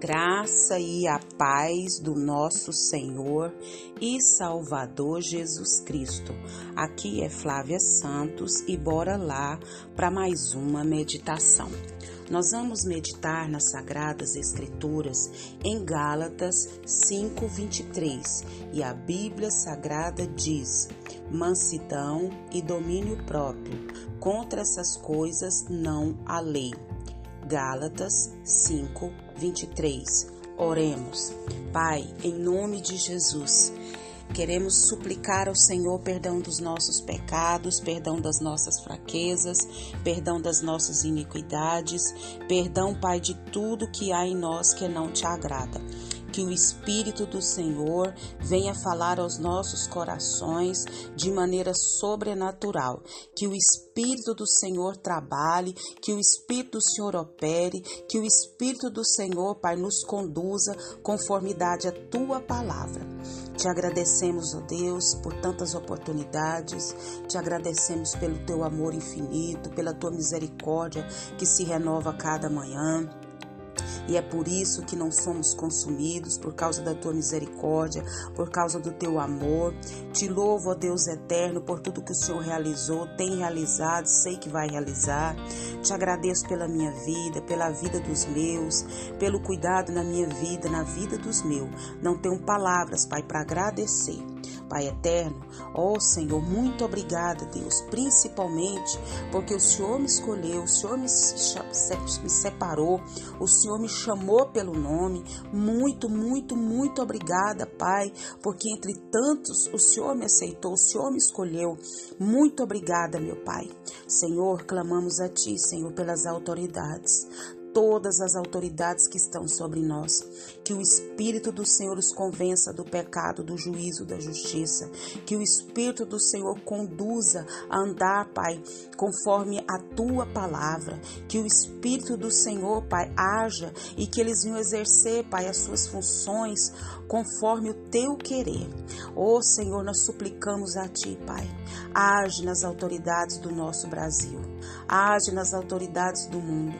graça e a paz do nosso Senhor e Salvador Jesus Cristo. Aqui é Flávia Santos e bora lá para mais uma meditação. Nós vamos meditar nas Sagradas Escrituras em Gálatas 5:23 e a Bíblia Sagrada diz: mansidão e domínio próprio. Contra essas coisas não há lei. Gálatas 5, 23. Oremos. Pai, em nome de Jesus, queremos suplicar ao Senhor perdão dos nossos pecados, perdão das nossas fraquezas, perdão das nossas iniquidades, perdão, Pai, de tudo que há em nós que não te agrada que o Espírito do Senhor venha falar aos nossos corações de maneira sobrenatural, que o Espírito do Senhor trabalhe, que o Espírito do Senhor opere, que o Espírito do Senhor, Pai, nos conduza conformidade à tua palavra. Te agradecemos, ó Deus, por tantas oportunidades, te agradecemos pelo teu amor infinito, pela tua misericórdia que se renova a cada manhã. E é por isso que não somos consumidos, por causa da tua misericórdia, por causa do teu amor. Te louvo, ó Deus eterno, por tudo que o Senhor realizou, tem realizado, sei que vai realizar. Te agradeço pela minha vida, pela vida dos meus, pelo cuidado na minha vida, na vida dos meus. Não tenho palavras, Pai, para agradecer. Pai eterno, ó Senhor, muito obrigada, Deus, principalmente porque o Senhor me escolheu, o Senhor me, me separou, o Senhor me chamou pelo nome. Muito, muito, muito obrigada, Pai, porque entre tantos o Senhor me aceitou, o Senhor me escolheu. Muito obrigada, meu Pai. Senhor, clamamos a Ti, Senhor, pelas autoridades todas as autoridades que estão sobre nós. Que o Espírito do Senhor os convença do pecado, do juízo, da justiça. Que o Espírito do Senhor conduza a andar, Pai, conforme a tua palavra. Que o Espírito do Senhor, Pai, haja e que eles venham exercer, Pai, as suas funções conforme o teu querer. Ó oh, Senhor, nós suplicamos a ti, Pai. Age nas autoridades do nosso Brasil. Age nas autoridades do mundo.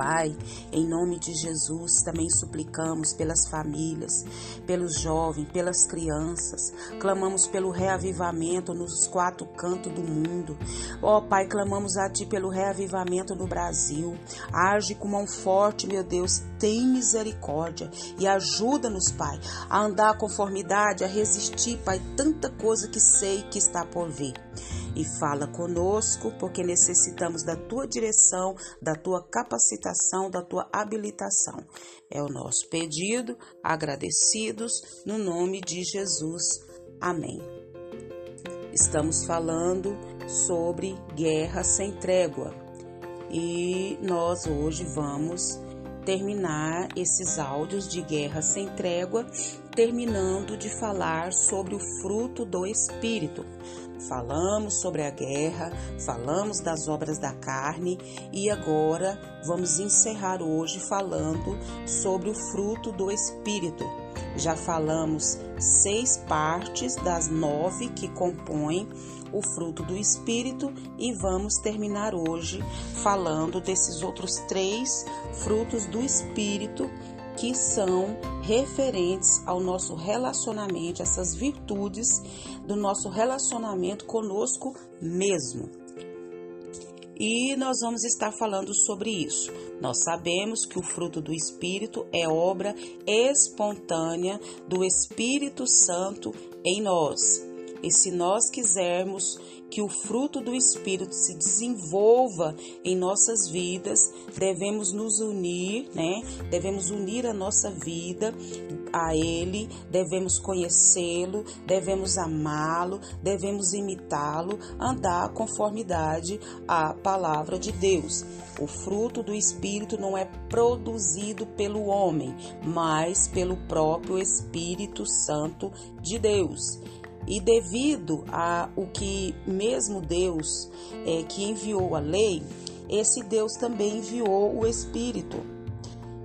Pai, em nome de Jesus, também suplicamos pelas famílias, pelos jovens, pelas crianças, clamamos pelo reavivamento nos quatro cantos do mundo. Ó oh, Pai, clamamos a Ti pelo reavivamento no Brasil. Age com mão forte, meu Deus, tem misericórdia e ajuda-nos, Pai, a andar conformidade, a resistir, Pai, tanta coisa que sei que está por vir e fala conosco, porque necessitamos da tua direção, da tua capacitação, da tua habilitação. É o nosso pedido, agradecidos, no nome de Jesus. Amém. Estamos falando sobre guerra sem trégua e nós hoje vamos terminar esses áudios de guerra sem trégua, terminando de falar sobre o fruto do Espírito. Falamos sobre a guerra, falamos das obras da carne e agora vamos encerrar hoje falando sobre o fruto do Espírito. Já falamos seis partes das nove que compõem o fruto do Espírito e vamos terminar hoje falando desses outros três frutos do Espírito que são referentes ao nosso relacionamento, essas virtudes do nosso relacionamento conosco mesmo. E nós vamos estar falando sobre isso. Nós sabemos que o fruto do Espírito é obra espontânea do Espírito Santo em nós. E se nós quisermos que o fruto do Espírito se desenvolva em nossas vidas, devemos nos unir, né? Devemos unir a nossa vida a Ele, devemos conhecê-lo, devemos amá-lo, devemos imitá-lo, andar conformidade à palavra de Deus. O fruto do Espírito não é produzido pelo homem, mas pelo próprio Espírito Santo de Deus. E devido a o que mesmo Deus é, que enviou a lei, esse Deus também enviou o Espírito.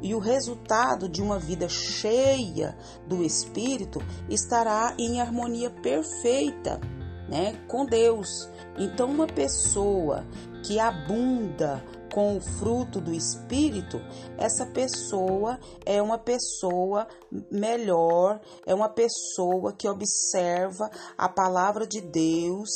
E o resultado de uma vida cheia do Espírito estará em harmonia perfeita né, com Deus. Então, uma pessoa que abunda com o fruto do Espírito, essa pessoa é uma pessoa melhor, é uma pessoa que observa a palavra de Deus,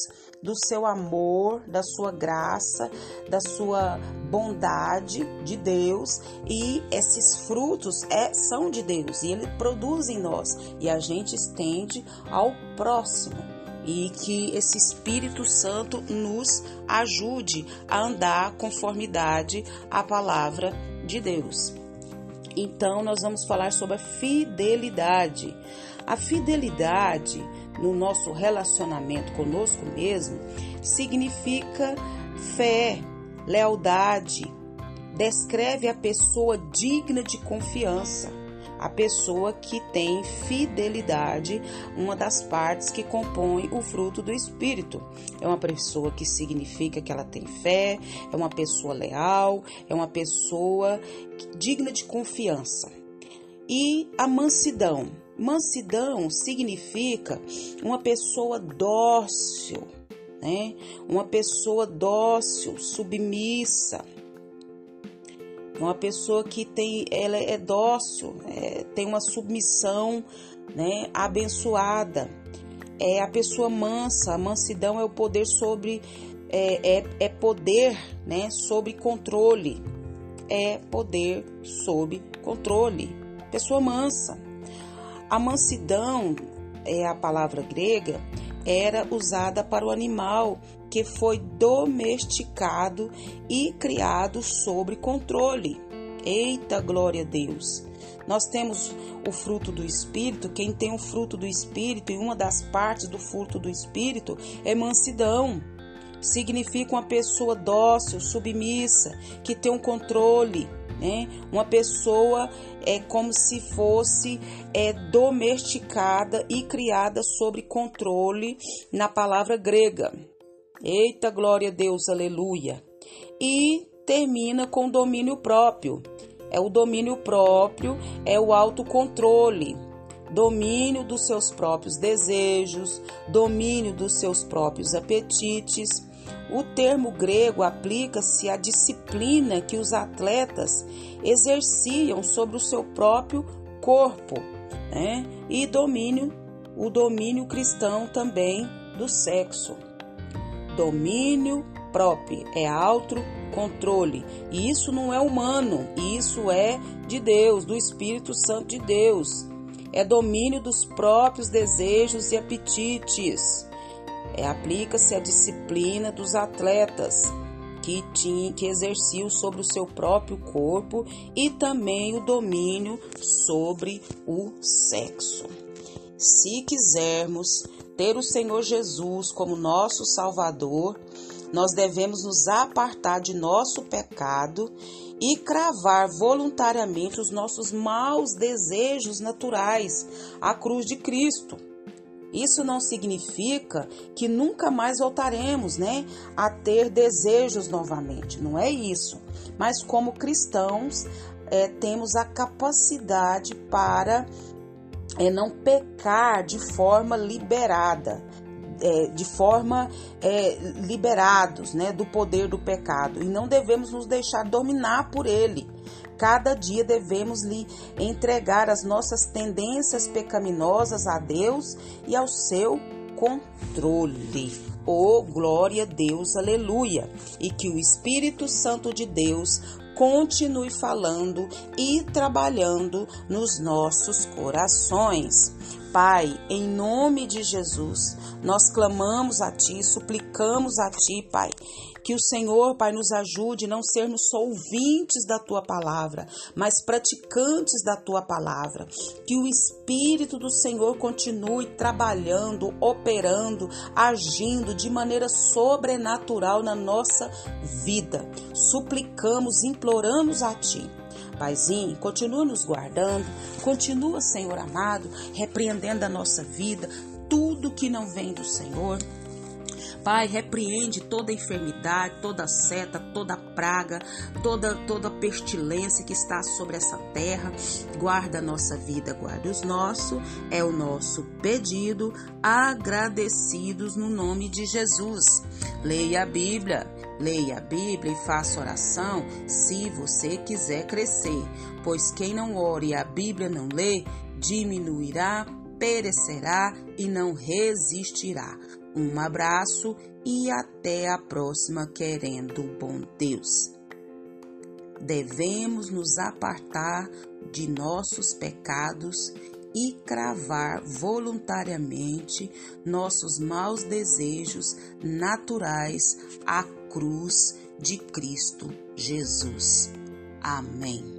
do seu amor, da sua graça, da sua bondade de Deus e esses frutos é, são de Deus e ele produz em nós e a gente estende ao próximo e que esse Espírito Santo nos ajude a andar conformidade à palavra de Deus. Então, nós vamos falar sobre a fidelidade. A fidelidade no nosso relacionamento conosco mesmo significa fé, lealdade, descreve a pessoa digna de confiança a pessoa que tem fidelidade, uma das partes que compõe o fruto do Espírito. É uma pessoa que significa que ela tem fé, é uma pessoa leal, é uma pessoa digna de confiança. E a mansidão. Mansidão significa uma pessoa dócil, né? Uma pessoa dócil, submissa, uma pessoa que tem, ela é dócil, é, tem uma submissão, né, abençoada. É a pessoa mansa. A mansidão é o poder sobre, é, é, é poder, né, sobre controle. É poder sob controle. Pessoa mansa. A mansidão é a palavra grega era usada para o animal que foi domesticado e criado sob controle. Eita glória a Deus! Nós temos o fruto do Espírito. Quem tem o fruto do Espírito, e uma das partes do fruto do Espírito é mansidão. Significa uma pessoa dócil, submissa, que tem um controle, né? Uma pessoa é como se fosse é, domesticada e criada sob controle na palavra grega. Eita glória a Deus, aleluia. E termina com domínio próprio. É o domínio próprio, é o autocontrole, domínio dos seus próprios desejos, domínio dos seus próprios apetites o termo grego aplica-se à disciplina que os atletas exerciam sobre o seu próprio corpo, né? E domínio, o domínio cristão também do sexo. Domínio próprio é autocontrole. E isso não é humano, isso é de Deus, do Espírito Santo de Deus. É domínio dos próprios desejos e apetites é, aplica-se a disciplina dos atletas que, tinha, que exerciam sobre o seu próprio corpo e também o domínio sobre o sexo. Se quisermos ter o Senhor Jesus como nosso Salvador, nós devemos nos apartar de nosso pecado e cravar voluntariamente os nossos maus desejos naturais à cruz de Cristo. Isso não significa que nunca mais voltaremos, né, a ter desejos novamente. Não é isso. Mas como cristãos, é, temos a capacidade para é, não pecar de forma liberada, é, de forma é, liberados né, do poder do pecado e não devemos nos deixar dominar por ele. Cada dia devemos lhe entregar as nossas tendências pecaminosas a Deus e ao seu controle. Oh, glória a Deus, aleluia! E que o Espírito Santo de Deus continue falando e trabalhando nos nossos corações. Pai, em nome de Jesus, nós clamamos a Ti, suplicamos a Ti, Pai, que o Senhor, Pai, nos ajude não sermos só ouvintes da tua palavra, mas praticantes da tua palavra. Que o Espírito do Senhor continue trabalhando, operando, agindo de maneira sobrenatural na nossa vida. Suplicamos, imploramos a ti. Paizinho, continua nos guardando, continua, Senhor amado, repreendendo a nossa vida, tudo que não vem do Senhor Pai, repreende toda enfermidade, toda seta, toda praga, toda toda pestilência que está sobre essa terra. Guarda a nossa vida, guarda os nossos. É o nosso pedido, agradecidos no nome de Jesus. Leia a Bíblia. Leia a Bíblia e faça oração se você quiser crescer, pois quem não ore e a Bíblia não lê, diminuirá, perecerá e não resistirá. Um abraço e até a próxima, querendo o bom Deus. Devemos nos apartar de nossos pecados e cravar voluntariamente nossos maus desejos naturais à cruz de Cristo Jesus. Amém.